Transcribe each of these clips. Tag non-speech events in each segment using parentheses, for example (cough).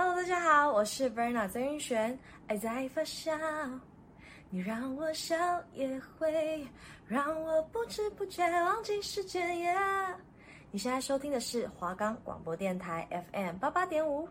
Hello，大家好，我是 Verna 曾云璇。爱在发酵，你让我笑，也会让我不知不觉忘记时间。耶你现在收听的是华冈广播电台 FM 八八点五。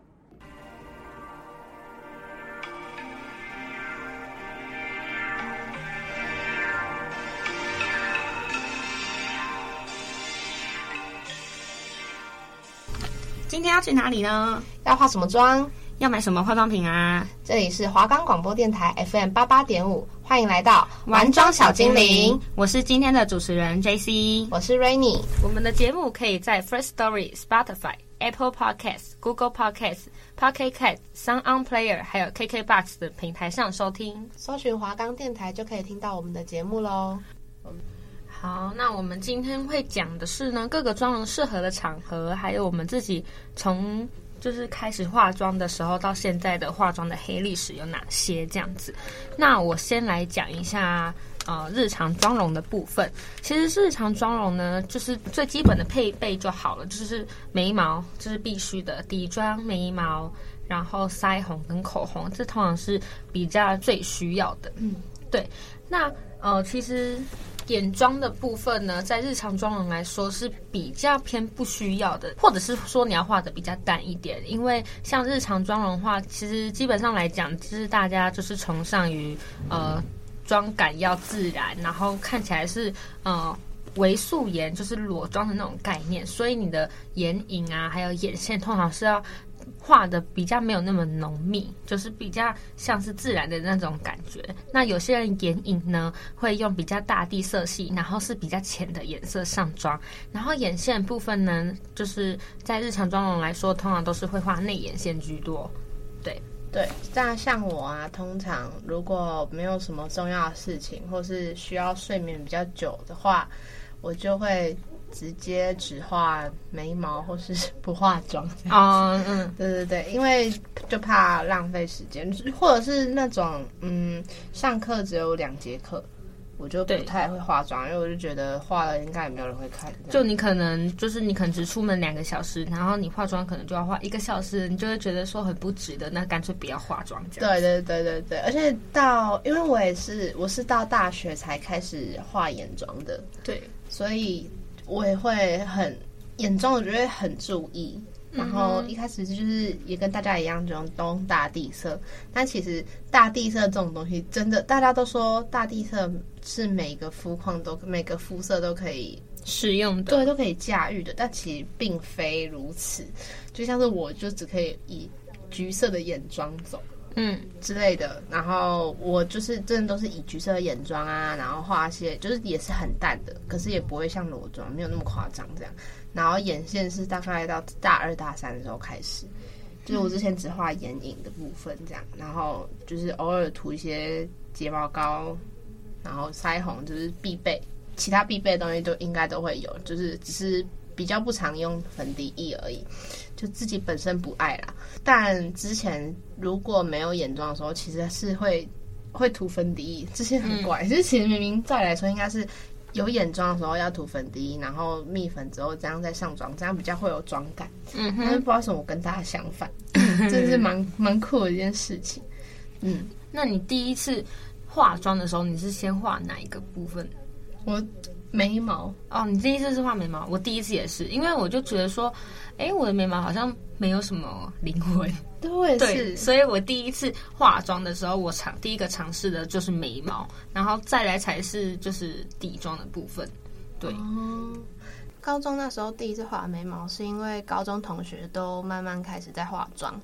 今天要去哪里呢？要化什么妆？要买什么化妆品啊？这里是华冈广播电台 FM 八八点五，欢迎来到玩妆小精灵。我是今天的主持人 JC，我是 Rainy。我们的节目可以在 First Story、Spotify、Apple Podcasts、Google Podcasts、Pocket Casts、Sound On Player，还有 KKBox 的平台上收听。搜寻华冈电台就可以听到我们的节目喽。好，那我们今天会讲的是呢，各个妆容适合的场合，还有我们自己从就是开始化妆的时候到现在的化妆的黑历史有哪些这样子。那我先来讲一下呃日常妆容的部分。其实日常妆容呢，就是最基本的配备就好了，就是眉毛，这是必须的底妆、眉毛，然后腮红跟口红，这通常是比较最需要的。嗯，对。那呃，其实。眼妆的部分呢，在日常妆容来说是比较偏不需要的，或者是说你要画的比较淡一点，因为像日常妆容的话，其实基本上来讲，其实大家就是崇尚于呃妆感要自然，然后看起来是呃微素颜，就是裸妆的那种概念，所以你的眼影啊，还有眼线，通常是要。画的比较没有那么浓密，就是比较像是自然的那种感觉。那有些人眼影呢，会用比较大地色系，然后是比较浅的颜色上妆。然后眼线部分呢，就是在日常妆容来说，通常都是会画内眼线居多。对对，那像我啊，通常如果没有什么重要的事情，或是需要睡眠比较久的话，我就会。直接只画眉毛，或是不化妆啊，(laughs) 嗯，对对对，因为就怕浪费时间，或者是那种嗯，上课只有两节课，我就不太会化妆，因为我就觉得化了应该也没有人会看。就你可能就是你可能只出门两个小时，然后你化妆可能就要化一个小时，你就会觉得说很不值得，那干脆不要化妆这样。对对对对对，而且到因为我也是我是到大学才开始画眼妆的，对，所以。我也会很眼妆，我觉得很注意。然后一开始就是也跟大家一样，就用东大地色。但其实大地色这种东西，真的大家都说大地色是每个肤况都每个肤色都可以使用的，对，都可以驾驭的。但其实并非如此。就像是我就只可以以橘色的眼妆走。嗯，之类的，然后我就是真的都是以橘色眼妆啊，然后画一些就是也是很淡的，可是也不会像裸妆，没有那么夸张这样。然后眼线是大概到大二大三的时候开始，就是我之前只画眼影的部分这样，然后就是偶尔涂一些睫毛膏，然后腮红就是必备，其他必备的东西都应该都会有，就是只是比较不常用粉底液而已。就自己本身不爱啦，但之前如果没有眼妆的时候，其实是会会涂粉底液，这些很怪。就、嗯、其实明明照理来说应该是有眼妆的时候要涂粉底液，然后蜜粉之后这样再上妆，这样比较会有妆感。嗯，但是不知道为什么我跟大家相反，真是蛮蛮酷的一件事情。嗯，那你第一次化妆的时候，你是先画哪一个部分？我眉毛。哦，你第一次是画眉毛，我第一次也是，因为我就觉得说。哎，我的眉毛好像没有什么灵魂，(laughs) 对，是，所以我第一次化妆的时候，我尝第一个尝试的就是眉毛，然后再来才是就是底妆的部分。对，哦，高中那时候第一次画眉毛，是因为高中同学都慢慢开始在化妆，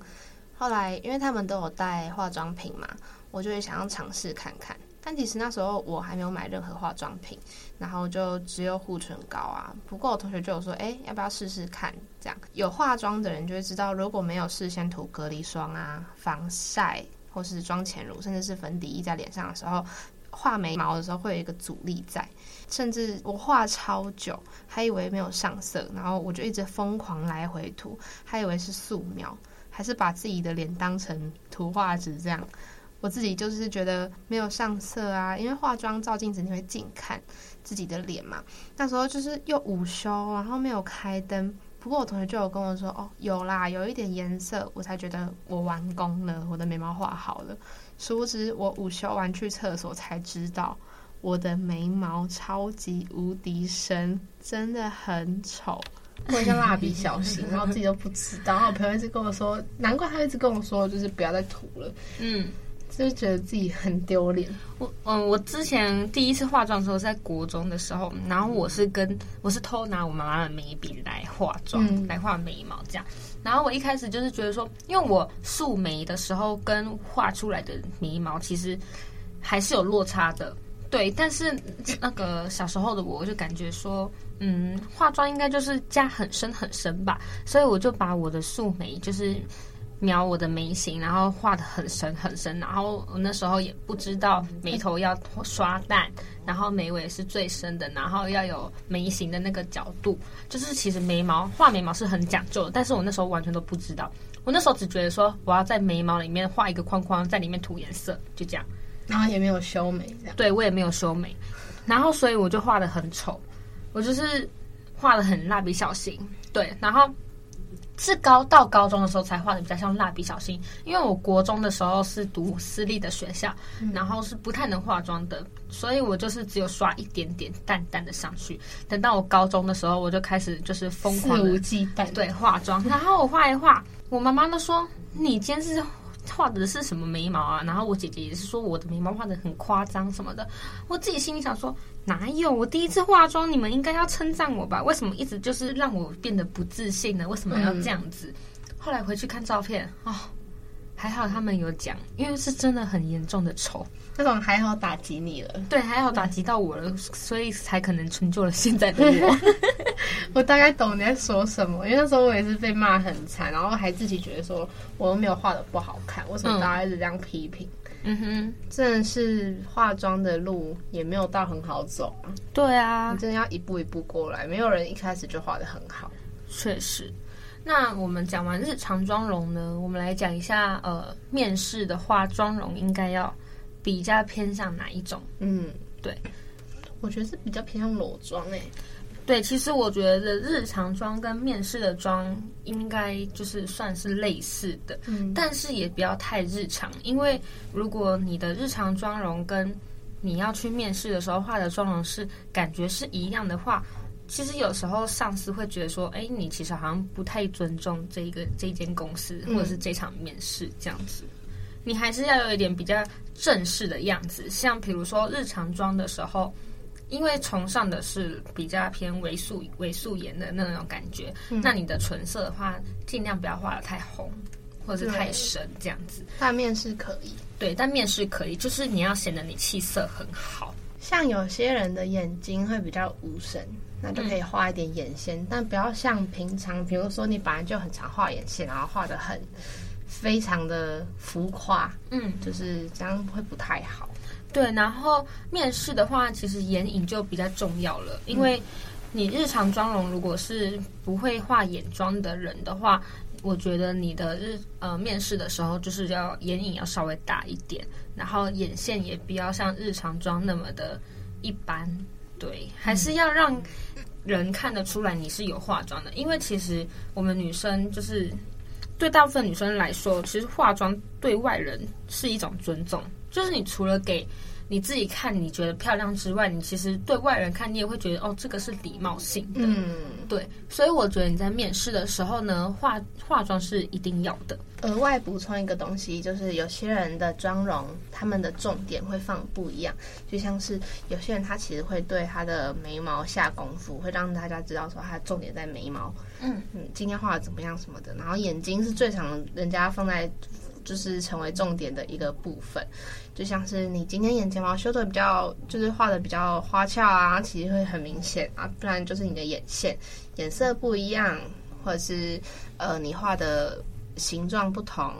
后来因为他们都有带化妆品嘛，我就会想要尝试看看。但其实那时候我还没有买任何化妆品，然后就只有护唇膏啊。不过我同学就有说，哎，要不要试试看？这样有化妆的人就会知道，如果没有事先涂隔离霜啊、防晒或是妆前乳，甚至是粉底液在脸上的时候，画眉毛的时候会有一个阻力在。甚至我画超久，还以为没有上色，然后我就一直疯狂来回涂，还以为是素描，还是把自己的脸当成图画纸这样。我自己就是觉得没有上色啊，因为化妆照镜子你会近看自己的脸嘛。那时候就是又午休，然后没有开灯，不过我同学就有跟我说，哦，有啦，有一点颜色，我才觉得我完工了，我的眉毛画好了。殊不知，我午休完去厕所才知道，我的眉毛超级无敌深，真的很丑，(laughs) 会像蜡笔小新，然后自己都不知道。然后我朋友一直跟我说，难怪他一直跟我说，就是不要再涂了。嗯。就是觉得自己很丢脸。我嗯，我之前第一次化妆的时候是在国中的时候，然后我是跟我是偷拿我妈妈的眉笔来化妆，嗯、来画眉毛这样。然后我一开始就是觉得说，因为我素眉的时候跟画出来的眉毛其实还是有落差的，对。但是那个小时候的我就感觉说，嗯，化妆应该就是加很深很深吧，所以我就把我的素眉就是。描我的眉形，然后画的很深很深，然后我那时候也不知道眉头要刷淡，然后眉尾是最深的，然后要有眉形的那个角度，就是其实眉毛画眉毛是很讲究的，但是我那时候完全都不知道，我那时候只觉得说我要在眉毛里面画一个框框，在里面涂颜色，就这样，然后也没有修眉这样，对我也没有修眉，然后所以我就画的很丑，我就是画的很蜡笔小新，对，然后。是高到高中的时候才画的比较像蜡笔小新，因为我国中的时候是读私立的学校，嗯、然后是不太能化妆的，所以我就是只有刷一点点淡淡的上去。等到我高中的时候，我就开始就是疯狂无忌惮对化妆，然后我画一画，我妈妈都说你今天是。画的是什么眉毛啊？然后我姐姐也是说我的眉毛画的很夸张什么的。我自己心里想说哪有？我第一次化妆，你们应该要称赞我吧？为什么一直就是让我变得不自信呢？为什么要这样子？后来回去看照片，哦，还好他们有讲，因为是真的很严重的丑。那种还好打击你了，对，还好打击到我了，所以才可能成就了现在的我。(laughs) 我大概懂你在说什么，因为那时候我也是被骂很惨，然后还自己觉得说我又没有画的不好看，为什么大家一直这样批评？嗯哼，真的是化妆的路也没有到很好走啊。对啊，你真的要一步一步过来，没有人一开始就画的很好。确实。那我们讲完日常妆容呢，我们来讲一下呃，面试的化妆容应该要。比较偏向哪一种？嗯，对，我觉得是比较偏向裸妆诶。对，其实我觉得日常妆跟面试的妆应该就是算是类似的，嗯，但是也不要太日常，因为如果你的日常妆容跟你要去面试的时候化的妆容是感觉是一样的话，其实有时候上司会觉得说，哎，你其实好像不太尊重这一个这间公司或者是这场面试这样子。你还是要有一点比较正式的样子，像比如说日常妆的时候，因为崇尚的是比较偏微素微素颜的那种感觉，嗯、那你的唇色的话，尽量不要画的太红或者是太深这样子。但面试可以，对，但面试可以，就是你要显得你气色很好。像有些人的眼睛会比较无神，那就可以画一点眼线，嗯、但不要像平常，比如说你本来就很常画眼线，然后画的很。非常的浮夸，嗯，就是这样会不太好。对，然后面试的话，其实眼影就比较重要了，因为你日常妆容如果是不会画眼妆的人的话，我觉得你的日呃面试的时候就是要眼影要稍微大一点，然后眼线也不要像日常妆那么的一般，对，还是要让人看得出来你是有化妆的，因为其实我们女生就是。对大部分女生来说，其实化妆对外人是一种尊重，就是你除了给你自己看你觉得漂亮之外，你其实对外人看你也会觉得哦，这个是礼貌性的。嗯，对，所以我觉得你在面试的时候呢，化化妆是一定要的。额外补充一个东西，就是有些人的妆容，他们的重点会放不一样，就像是有些人他其实会对他的眉毛下功夫，会让大家知道说他重点在眉毛。嗯嗯，今天画的怎么样什么的，然后眼睛是最常人家放在。就是成为重点的一个部分，就像是你今天眼睫毛修的比较，就是画的比较花俏啊，其实会很明显啊。不然就是你的眼线颜色不一样，或者是呃你画的形状不同，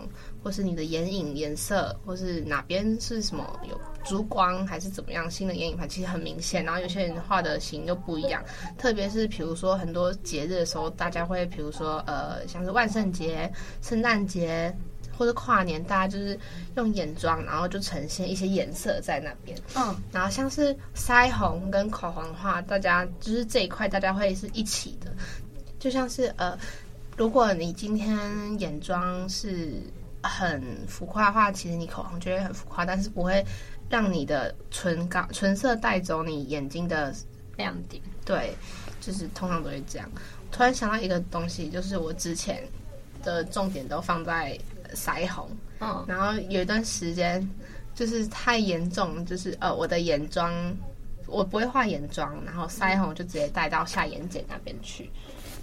或是你的眼影颜色，或是哪边是什么有珠光还是怎么样，新的眼影盘其实很明显。然后有些人画的型又不一样，特别是比如说很多节日的时候，大家会比如说呃像是万圣节、圣诞节。或者跨年，大家就是用眼妆，然后就呈现一些颜色在那边。嗯，然后像是腮红跟口红的话，大家就是这一块，大家会是一起的。就像是呃，如果你今天眼妆是很浮夸的话，其实你口红就会很浮夸，但是不会让你的唇膏唇色带走你眼睛的亮点。对，就是通常都会这样。突然想到一个东西，就是我之前的重点都放在腮红，嗯，然后有一段时间就是太严重，就是呃我的眼妆我不会画眼妆，然后腮红就直接带到下眼睑那边去。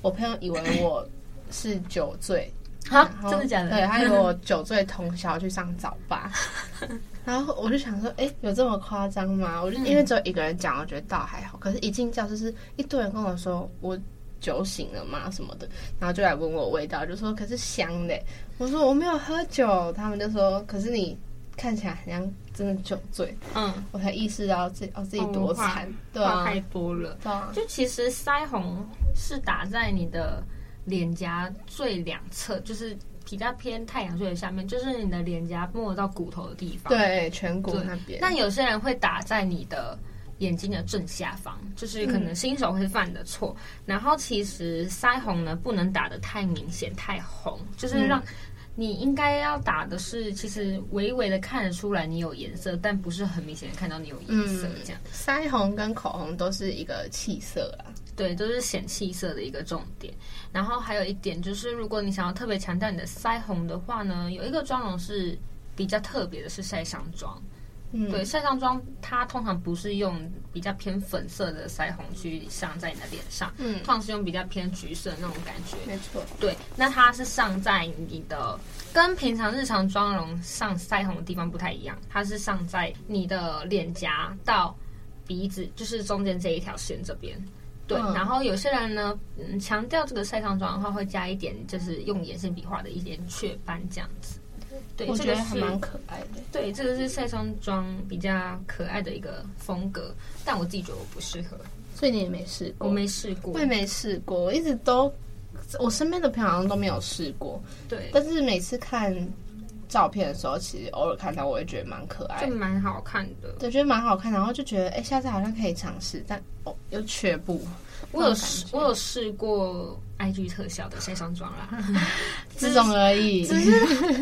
我朋友以为我是酒醉，好，真的假的？对，他以为我酒醉通宵去上早八，(laughs) 然后我就想说，哎、欸，有这么夸张吗？我就因为只有一个人讲，我觉得倒还好，可是一进教室是一堆人跟我说我。酒醒了吗？什么的，然后就来闻我味道，就说可是香的。我说我没有喝酒，他们就说可是你看起来好像真的酒醉。嗯，我才意识到自己哦自己多惨，对啊，太多了。对啊，就其实腮红是打在你的脸颊最两侧，就是比较偏太阳穴的下面，就是你的脸颊摸到骨头的地方，对，颧骨那边。但有些人会打在你的。眼睛的正下方，就是可能新手会犯的错。嗯、然后其实腮红呢，不能打的太明显、太红，就是让你应该要打的是，其实微微的看得出来你有颜色，但不是很明显的看到你有颜色。这样，嗯、腮红跟口红都是一个气色啊，对，都是显气色的一个重点。然后还有一点就是，如果你想要特别强调你的腮红的话呢，有一个妆容是比较特别的，是晒伤妆。嗯、对，晒伤妆它通常不是用比较偏粉色的腮红去上在你的脸上，嗯，通常是用比较偏橘色的那种感觉。没错，对，那它是上在你的跟平常日常妆容上腮红的地方不太一样，它是上在你的脸颊到鼻子，就是中间这一条线这边。对，嗯、然后有些人呢，嗯，强调这个晒伤妆的话，会加一点就是用眼线笔画的一点雀斑这样子。对，我觉得还蛮可爱的。对，这个是晒伤妆比较可爱的一个风格，但我自己觉得我不适合，所以你也没试过？我没试过，我也没试过，我一直都我身边的朋友好像都没有试过。对，但是每次看照片的时候，其实偶尔看到我也觉得蛮可爱，就蛮好看的。对，觉得蛮好看，然后就觉得哎，下次好像可以尝试，但哦又却步。我有试，我有试过 IG 特效的晒伤妆啦，(laughs) 这种而已。(laughs) 只是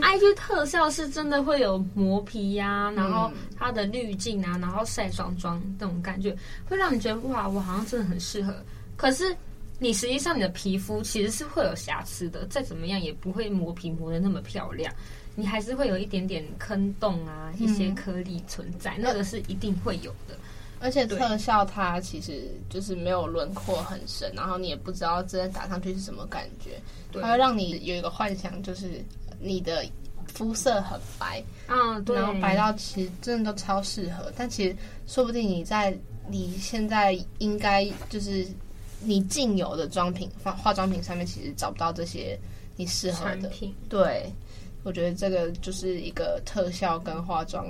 IG 特效是真的会有磨皮呀、啊，然后它的滤镜啊，然后晒伤妆这种感觉，会让你觉得哇，我好像真的很适合。可是你实际上你的皮肤其实是会有瑕疵的，再怎么样也不会磨皮磨的那么漂亮，你还是会有一点点坑洞啊，一些颗粒存在，那个是一定会有的。而且特效它其实就是没有轮廓很深，然后你也不知道真的打上去是什么感觉，它会让你有一个幻想，就是你的肤色很白，嗯，对，然后白到其实真的都超适合，但其实说不定你在你现在应该就是你既有的妆品化化妆品上面，其实找不到这些你适合的。对，我觉得这个就是一个特效跟化妆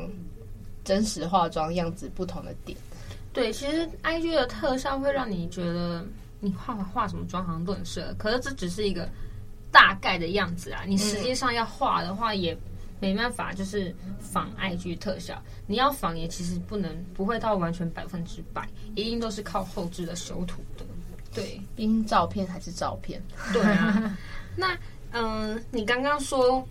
真实化妆样子不同的点。对，其实 IG 的特效会让你觉得你画画什么妆好像都很适合，可是这只是一个大概的样子啊。你实际上要画的话，也没办法，就是仿 IG 特效。你要仿也其实不能，不会到完全百分之百，一定都是靠后置的修图的。对，毕竟照片还是照片。对啊。(laughs) 那嗯、呃，你刚刚说，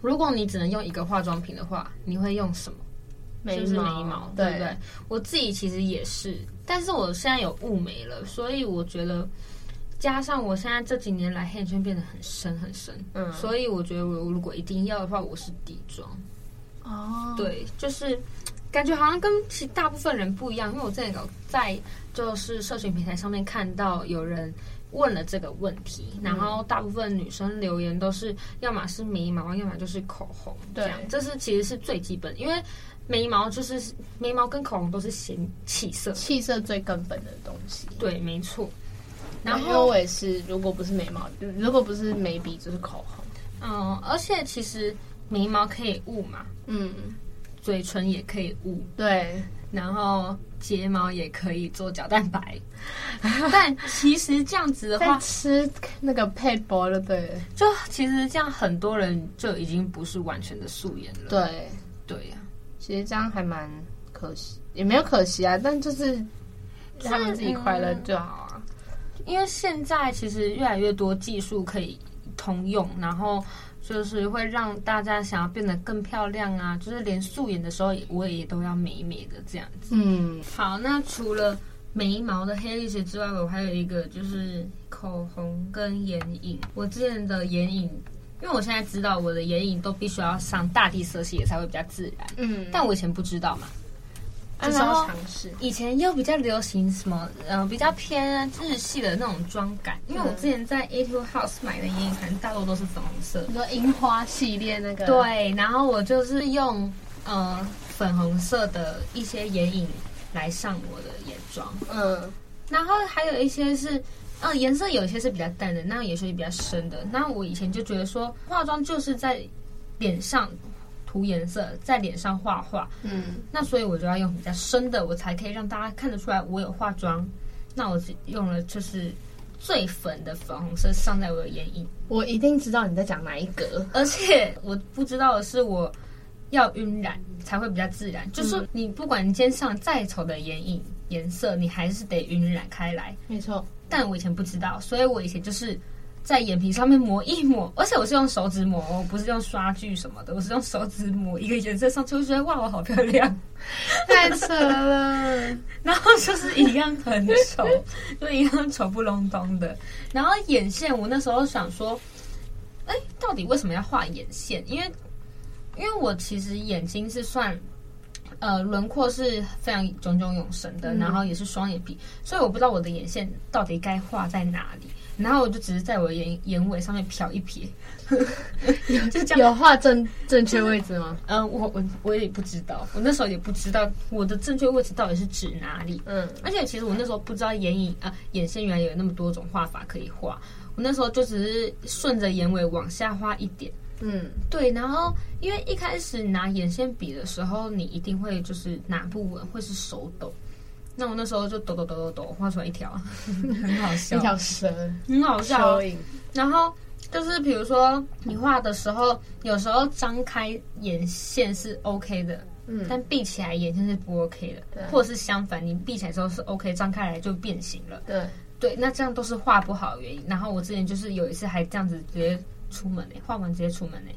如果你只能用一个化妆品的话，你会用什么？就是眉毛，对不对？我自己其实也是，但是我现在有雾眉了，所以我觉得加上我现在这几年来黑眼圈变得很深很深，嗯，所以我觉得我如果一定要的话，我是底妆。哦，对，就是感觉好像跟其大部分人不一样，因为我在有在就是社群平台上面看到有人问了这个问题，然后大部分女生留言都是要么是眉毛，要么就是口红，这样，这是其实是最基本，因为。眉毛就是眉毛跟口红都是显气色，气色最根本的东西。对，没错。然后我也是，如果不是眉毛，如果不是眉笔，就是口红。嗯，而且其实眉毛可以雾嘛，嗯，嘴唇也可以雾，对，然后睫毛也可以做角蛋白。(laughs) 但其实这样子的话，吃那个配薄了，对，就其实这样很多人就已经不是完全的素颜了。对，对呀。其实这样还蛮可惜，也没有可惜啊，但就是让他们自己快乐就好啊。因为现在其实越来越多技术可以通用，然后就是会让大家想要变得更漂亮啊，就是连素颜的时候我也都要美美的这样子。嗯，好，那除了眉毛的黑历史之外，我还有一个就是口红跟眼影。我之前的眼影，因为我现在知道我的眼影都必须要上大地色系才会比较自然。嗯，但我以前不知道嘛。就是要尝试。以前又比较流行什么，嗯、呃，比较偏日系的那种妆感。因为我之前在 Etude House 买的眼影盘大多都是粉红色，你说樱花系列那个。对，然后我就是用呃粉红色的一些眼影来上我的眼妆。嗯，然后还有一些是，呃，颜色有些是比较淡的，那有些是比较深的。那我以前就觉得说，化妆就是在脸上。涂颜色在脸上画画，嗯，那所以我就要用比较深的，我才可以让大家看得出来我有化妆。那我用了就是最粉的粉红色上在我的眼影，我一定知道你在讲哪一格，而且我不知道的是我要晕染才会比较自然，就是你不管你今天上再丑的眼影颜色，你还是得晕染开来，没错。但我以前不知道，所以我以前就是。在眼皮上面抹一抹，而且我是用手指抹，我不是用刷具什么的，我是用手指抹一个颜色上去，我觉得哇，我好漂亮，(laughs) 太扯了。然后就是一样很丑，就一样丑不隆咚的。然后眼线，我那时候想说，哎，到底为什么要画眼线？因为，因为我其实眼睛是算，呃，轮廓是非常炯炯有神的，然后也是双眼皮，所以我不知道我的眼线到底该画在哪里。然后我就只是在我的眼眼尾上面瞟一瞥，(laughs) 就这样。有画正正确位置吗？嗯，(laughs) 我我我也不知道，我那时候也不知道我的正确位置到底是指哪里。嗯，而且其实我那时候不知道眼影啊眼线原来有那么多种画法可以画，我那时候就只是顺着眼尾往下画一点。嗯，对。然后因为一开始拿眼线笔的时候，你一定会就是拿不稳，会是手抖。那我那时候就抖抖抖抖抖，画出来一条，很好笑，一条蛇，很好笑。然后就是比如说你画的时候，有时候张开眼线是 OK 的，嗯，但闭起来眼线是不 OK 的，对，或者是相反，你闭起来之后是 OK，张开来就变形了，对对，那这样都是画不好的原因。然后我之前就是有一次还这样子直接出门呢，画完直接出门呢，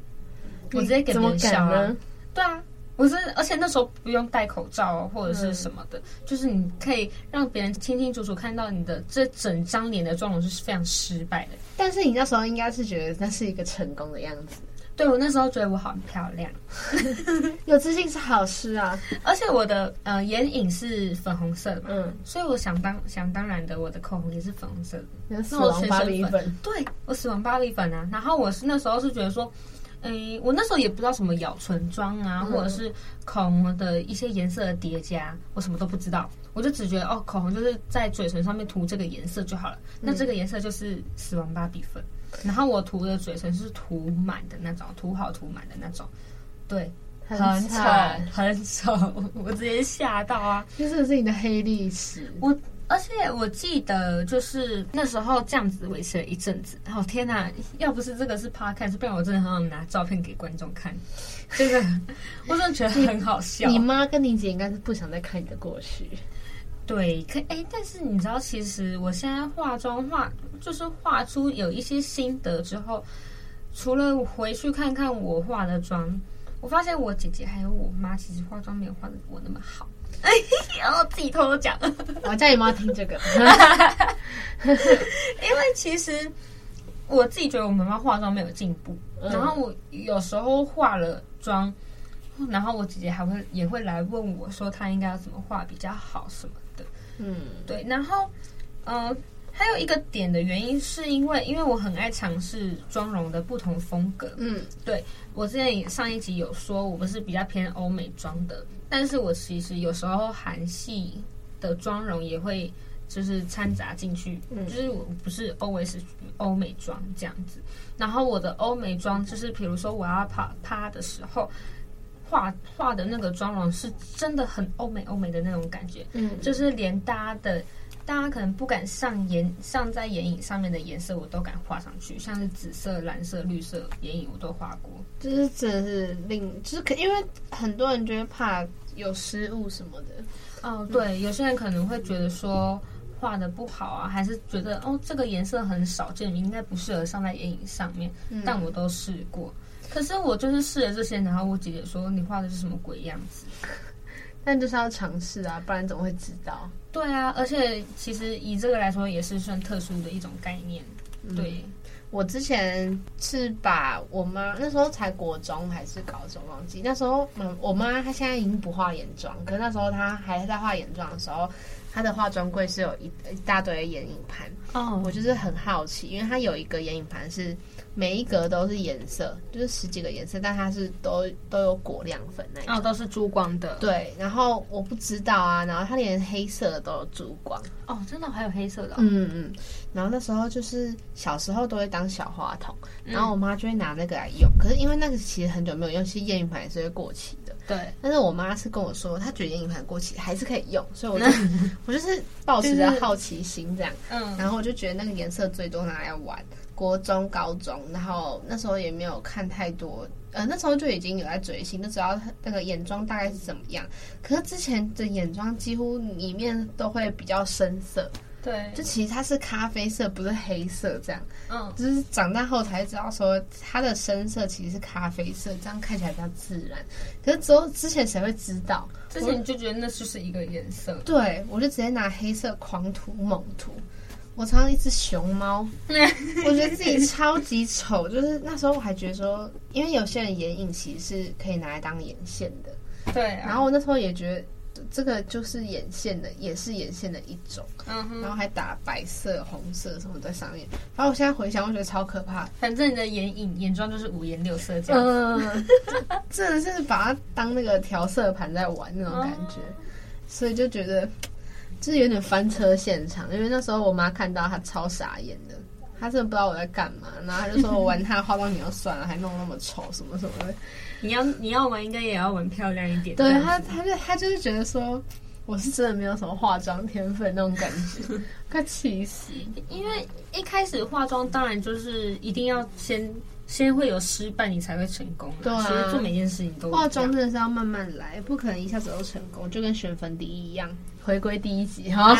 我直接给别人笑啊，对啊。我是，而且那时候不用戴口罩哦，或者是什么的，嗯、就是你可以让别人清清楚楚看到你的这整张脸的妆容是非常失败的。但是你那时候应该是觉得那是一个成功的样子。对，我那时候觉得我好漂亮，(laughs) 有自信是好事啊。而且我的呃眼影是粉红色的嘛，嗯，所以我想当想当然的，我的口红也是粉红色的。那死亡芭比粉，对，我死亡芭比粉啊。然后我是那时候是觉得说。诶，我那时候也不知道什么咬唇妆啊，或者是口红的一些颜色的叠加，我什么都不知道，我就只觉得哦，口红就是在嘴唇上面涂这个颜色就好了。那这个颜色就是死亡芭比粉，然后我涂的嘴唇是涂满的那种，涂好涂满的那种，对，很丑，很丑，(laughs) 我直接吓到啊！这是是你的黑历史，我。而且我记得，就是那时候这样子维持了一阵子。哦天哪！要不是这个是 podcast，不然我真的很想拿照片给观众看。这个 (laughs) 我真的觉得很好笑。你妈跟你姐应该是不想再看你的过去。对，可哎，但是你知道，其实我现在化妆画，就是画出有一些心得之后，除了回去看看我化的妆，我发现我姐姐还有我妈，其实化妆没有化的我那么好。(laughs) 哎，然后自己偷偷讲，我 (laughs) 叫你妈听这个，(laughs) 因为其实我自己觉得我妈妈化妆没有进步，嗯、然后我有时候化了妆，然后我姐姐还会也会来问我说她应该要怎么化比较好什么的，嗯，对，然后嗯。呃还有一个点的原因，是因为因为我很爱尝试妆容的不同风格。嗯，对，我之前上一集有说，我不是比较偏欧美妆的，但是我其实有时候韩系的妆容也会就是掺杂进去，嗯，就是我不是 always 欧美妆这样子。然后我的欧美妆就是，比如说我要趴趴的时候，画画的那个妆容是真的很欧美欧美的那种感觉，嗯，就是连搭的。大家可能不敢上眼上在眼影上面的颜色，我都敢画上去，像是紫色、蓝色、绿色眼影我都画过。就是真的是令，就是可因为很多人觉得怕有失误什么的。哦，对，有些人可能会觉得说画画的不好啊，还是觉得哦这个颜色很少见，应该不适合上在眼影上面。嗯、但我都试过，可是我就是试了这些，然后我姐姐说你画的是什么鬼样子？(laughs) 但就是要尝试啊，不然怎么会知道？对啊，而且其实以这个来说，也是算特殊的一种概念。嗯、对，我之前是把我妈那时候才国中还是高中忘记，那时候嗯，我妈她现在已经不画眼妆，可是那时候她还在画眼妆的时候，她的化妆柜是有一一大堆眼影盘。哦，我就是很好奇，因为它有一个眼影盘是。每一格都是颜色，就是十几个颜色，但它是都都有果亮粉那种，哦，都是珠光的。对，然后我不知道啊，然后它连黑色的都有珠光。哦，真的还有黑色的哦？嗯嗯。然后那时候就是小时候都会当小话筒，然后我妈就会拿那个来用。嗯、可是因为那个其实很久没有用，其实验孕盘也是会过期的。对。但是我妈是跟我说，她觉得验孕盘过期还是可以用，所以我就我就是保持着好奇心这样。嗯。然后我就觉得那个颜色最多拿来玩。国中、高中，然后那时候也没有看太多，呃，那时候就已经有在追星，就知道那个眼妆大概是怎么样。可是之前的眼妆几乎里面都会比较深色，对，就其实它是咖啡色，不是黑色这样。嗯，就是长大后才知道说它的深色其实是咖啡色，这样看起来比较自然。可是之后之前谁会知道？之前就觉得那就是一个颜色。对，我就直接拿黑色狂涂猛涂。我常常一只熊猫，(laughs) 我觉得自己超级丑。就是那时候我还觉得说，因为有些人眼影其实是可以拿来当眼线的，对、啊。然后我那时候也觉得这个就是眼线的，也是眼线的一种。嗯哼。然后还打白色、红色什么在上面。反正我现在回想，我觉得超可怕。反正你的眼影、眼妆就是五颜六色这样子。嗯，真的是把它当那个调色盘在玩那种感觉，嗯、所以就觉得。就是有点翻车现场，因为那时候我妈看到她超傻眼的，她真的不知道我在干嘛，然后她就说我玩她化妆品就算了，还弄那么丑什么什么的。(laughs) 你要你要玩应该也要玩漂亮一点。对她，她就她就是觉得说我是真的没有什么化妆天分那种感觉，(laughs) 快气死！(laughs) 因为一开始化妆当然就是一定要先先会有失败，你才会成功。对啊，所以做每件事情都化妆真的是要慢慢来，不可能一下子都成功，就跟选粉底一样。回归第一集哈，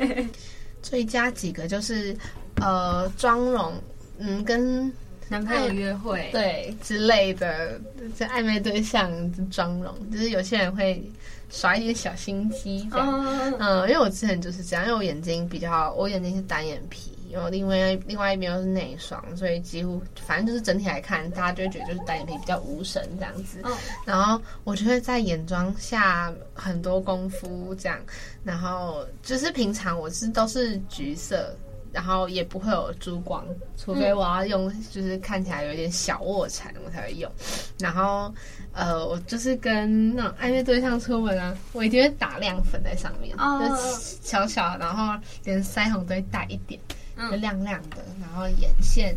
(laughs) 最佳几个就是呃妆容，嗯，跟男朋友约会。对之类的，这暧昧对象的妆容，就是有些人会耍一点小心机这样，嗯、呃，因为我之前就是这样，因为我眼睛比较，我眼睛是单眼皮。因为另外另外一边又是内双，所以几乎反正就是整体来看，大家就会觉得就是单眼皮比较无神这样子。Oh. 然后我就会在眼妆下很多功夫这样，然后就是平常我是都是橘色，然后也不会有珠光，除非我要用就是看起来有点小卧蚕，我才会用。然后呃，我就是跟那种暧昧对象出门啊，我一定会打亮粉在上面，oh. 就小小，然后连腮红都会带一点。就亮亮的，然后眼线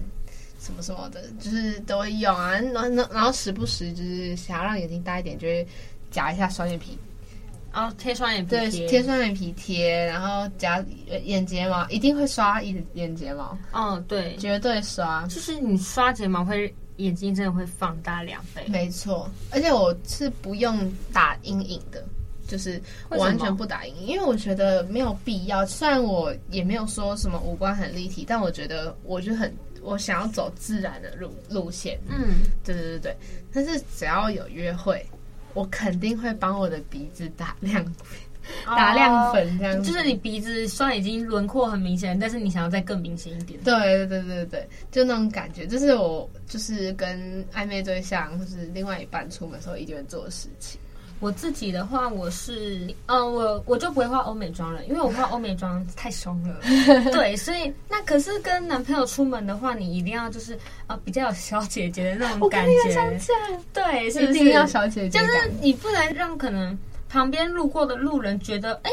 什么什么的，就是都会用啊。然后然后时不时就是想要让眼睛大一点，就会夹一下双眼皮，然后贴双眼皮，对，贴双眼皮贴，然后夹眼睫毛，一定会刷眼眼睫毛。哦，对，绝对刷。就是你刷睫毛会眼睛真的会放大两倍。没错，而且我是不用打阴影的。就是完全不打阴影，因为我觉得没有必要。虽然我也没有说什么五官很立体，但我觉得我就很我想要走自然的路路线。嗯，对对对对。但是只要有约会，我肯定会帮我的鼻子打亮打亮粉，这样就是你鼻子虽然已经轮廓很明显，但是你想要再更明显一点。对对对对对，就那种感觉，就是我就是跟暧昧对象或是另外一半出门的时候一定会做的事情。我自己的话，我是，嗯、呃，我我就不会画欧美妆了，因为我画欧美妆太凶了。(laughs) 对，所以那可是跟男朋友出门的话，你一定要就是啊、呃，比较有小姐姐的那种感觉。对，是不是？一定要小姐姐。就是你不能让可能旁边路过的路人觉得，哎，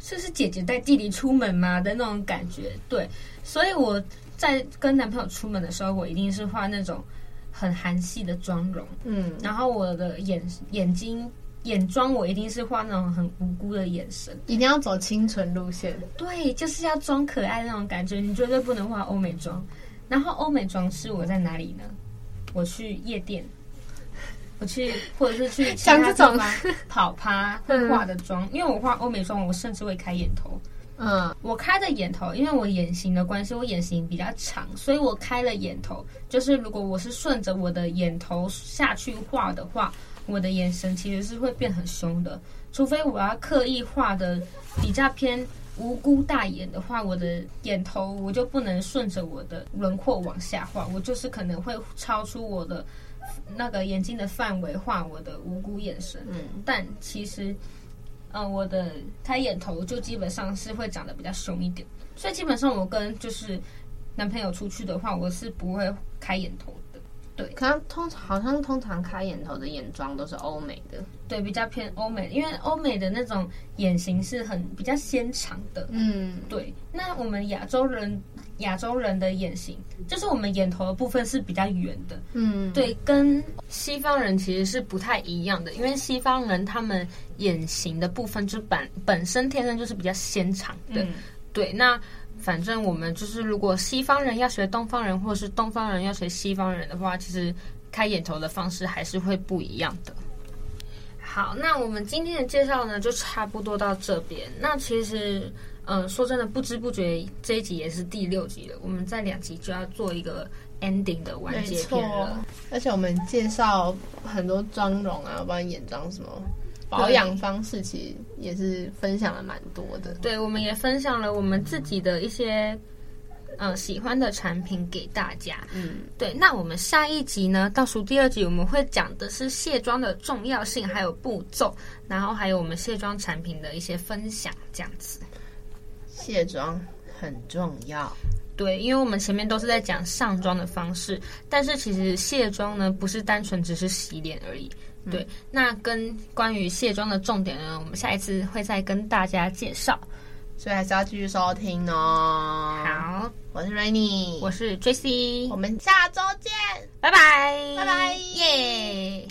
这是姐姐带弟弟出门吗的那种感觉。对，所以我在跟男朋友出门的时候，我一定是画那种很韩系的妆容。嗯，然后我的眼眼睛。眼妆我一定是画那种很无辜的眼神，一定要走清纯路线。对，就是要装可爱的那种感觉。你绝对不能画欧美妆。然后欧美妆是我在哪里呢？我去夜店，我去或者是去其他地方跑趴会化的妆。因为我画欧美妆，我甚至会开眼头。嗯，我开的眼头，因为我眼型的关系，我眼型比较长，所以我开了眼头。就是如果我是顺着我的眼头下去画的话，我的眼神其实是会变很凶的。除非我要刻意画的比较偏无辜大眼的话，我的眼头我就不能顺着我的轮廓往下画，我就是可能会超出我的那个眼睛的范围画我的无辜眼神。嗯，但其实。嗯、呃，我的开眼头就基本上是会长得比较凶一点，所以基本上我跟就是男朋友出去的话，我是不会开眼头的。对，可能通常好像通常开眼头的眼妆都是欧美的，对，比较偏欧美，因为欧美的那种眼型是很比较纤长的。嗯，对。那我们亚洲人。亚洲人的眼型，就是我们眼头的部分是比较圆的，嗯，对，跟西方人其实是不太一样的，因为西方人他们眼型的部分就本本身天生就是比较纤长的，嗯、对。那反正我们就是，如果西方人要学东方人，或是东方人要学西方人的话，其实开眼头的方式还是会不一样的。好，那我们今天的介绍呢，就差不多到这边。那其实。嗯，说真的，不知不觉这一集也是第六集了。我们在两集就要做一个 ending 的完结篇了。而且我们介绍很多妆容啊，包括眼妆什么保养方式，其实也是分享了蛮多的。对，我们也分享了我们自己的一些嗯喜欢的产品给大家。嗯，对。那我们下一集呢，倒数第二集，我们会讲的是卸妆的重要性，还有步骤，然后还有我们卸妆产品的一些分享，这样子。卸妆很重要，对，因为我们前面都是在讲上妆的方式，但是其实卸妆呢，不是单纯只是洗脸而已。对，嗯、那跟关于卸妆的重点呢，我们下一次会再跟大家介绍，所以还是要继续收听哦。好，我是 Rainy，我是 Tracy，我们下周见，拜拜，拜拜，耶。